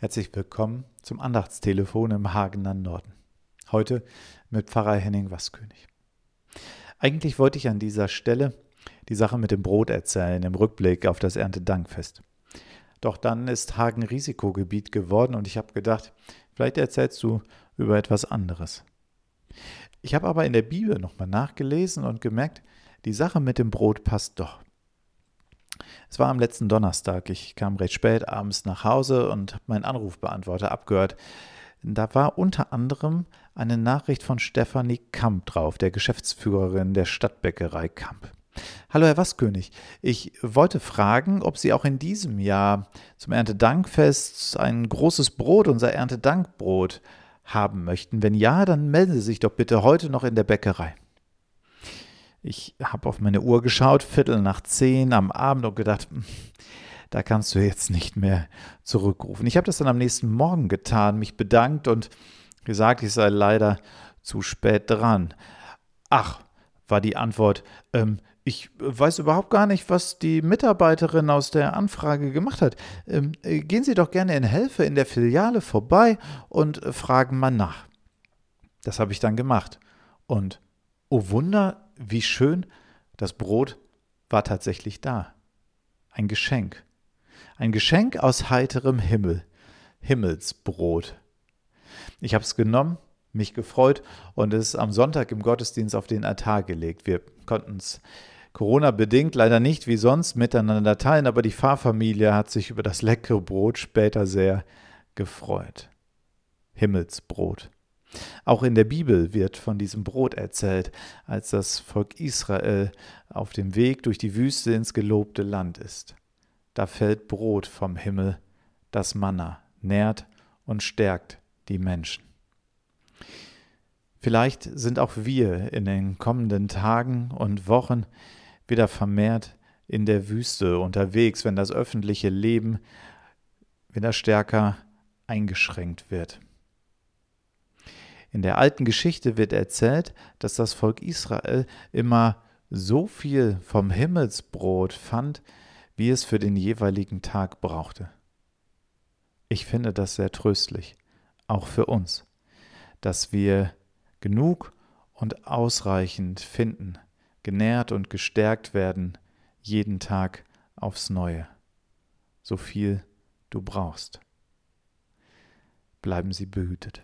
Herzlich willkommen zum Andachtstelefon im Hagener Norden. Heute mit Pfarrer Henning Waskönig. Eigentlich wollte ich an dieser Stelle die Sache mit dem Brot erzählen im Rückblick auf das Erntedankfest. Doch dann ist Hagen Risikogebiet geworden und ich habe gedacht, vielleicht erzählst du über etwas anderes. Ich habe aber in der Bibel nochmal nachgelesen und gemerkt, die Sache mit dem Brot passt doch. Es war am letzten Donnerstag. Ich kam recht spät abends nach Hause und habe meinen Anrufbeantworter abgehört. Da war unter anderem eine Nachricht von Stefanie Kamp drauf, der Geschäftsführerin der Stadtbäckerei Kamp. Hallo Herr Waskönig, ich wollte fragen, ob Sie auch in diesem Jahr zum Erntedankfest ein großes Brot, unser Erntedankbrot, haben möchten. Wenn ja, dann melden Sie sich doch bitte heute noch in der Bäckerei. Ich habe auf meine Uhr geschaut, Viertel nach zehn am Abend und gedacht, hm, da kannst du jetzt nicht mehr zurückrufen. Ich habe das dann am nächsten Morgen getan, mich bedankt und gesagt, ich sei leider zu spät dran. Ach, war die Antwort, ähm, ich weiß überhaupt gar nicht, was die Mitarbeiterin aus der Anfrage gemacht hat. Ähm, äh, gehen Sie doch gerne in Helfe in der Filiale vorbei und fragen mal nach. Das habe ich dann gemacht. Und oh Wunder, wie schön, das Brot war tatsächlich da. Ein Geschenk. Ein Geschenk aus heiterem Himmel. Himmelsbrot. Ich habe es genommen, mich gefreut und es am Sonntag im Gottesdienst auf den Altar gelegt. Wir konnten es Corona-bedingt leider nicht wie sonst miteinander teilen, aber die Pfarrfamilie hat sich über das leckere Brot später sehr gefreut. Himmelsbrot. Auch in der Bibel wird von diesem Brot erzählt, als das Volk Israel auf dem Weg durch die Wüste ins gelobte Land ist. Da fällt Brot vom Himmel, das Manna, nährt und stärkt die Menschen. Vielleicht sind auch wir in den kommenden Tagen und Wochen wieder vermehrt in der Wüste unterwegs, wenn das öffentliche Leben wieder stärker eingeschränkt wird. In der alten Geschichte wird erzählt, dass das Volk Israel immer so viel vom Himmelsbrot fand, wie es für den jeweiligen Tag brauchte. Ich finde das sehr tröstlich, auch für uns, dass wir genug und ausreichend finden, genährt und gestärkt werden, jeden Tag aufs neue, so viel du brauchst. Bleiben Sie behütet.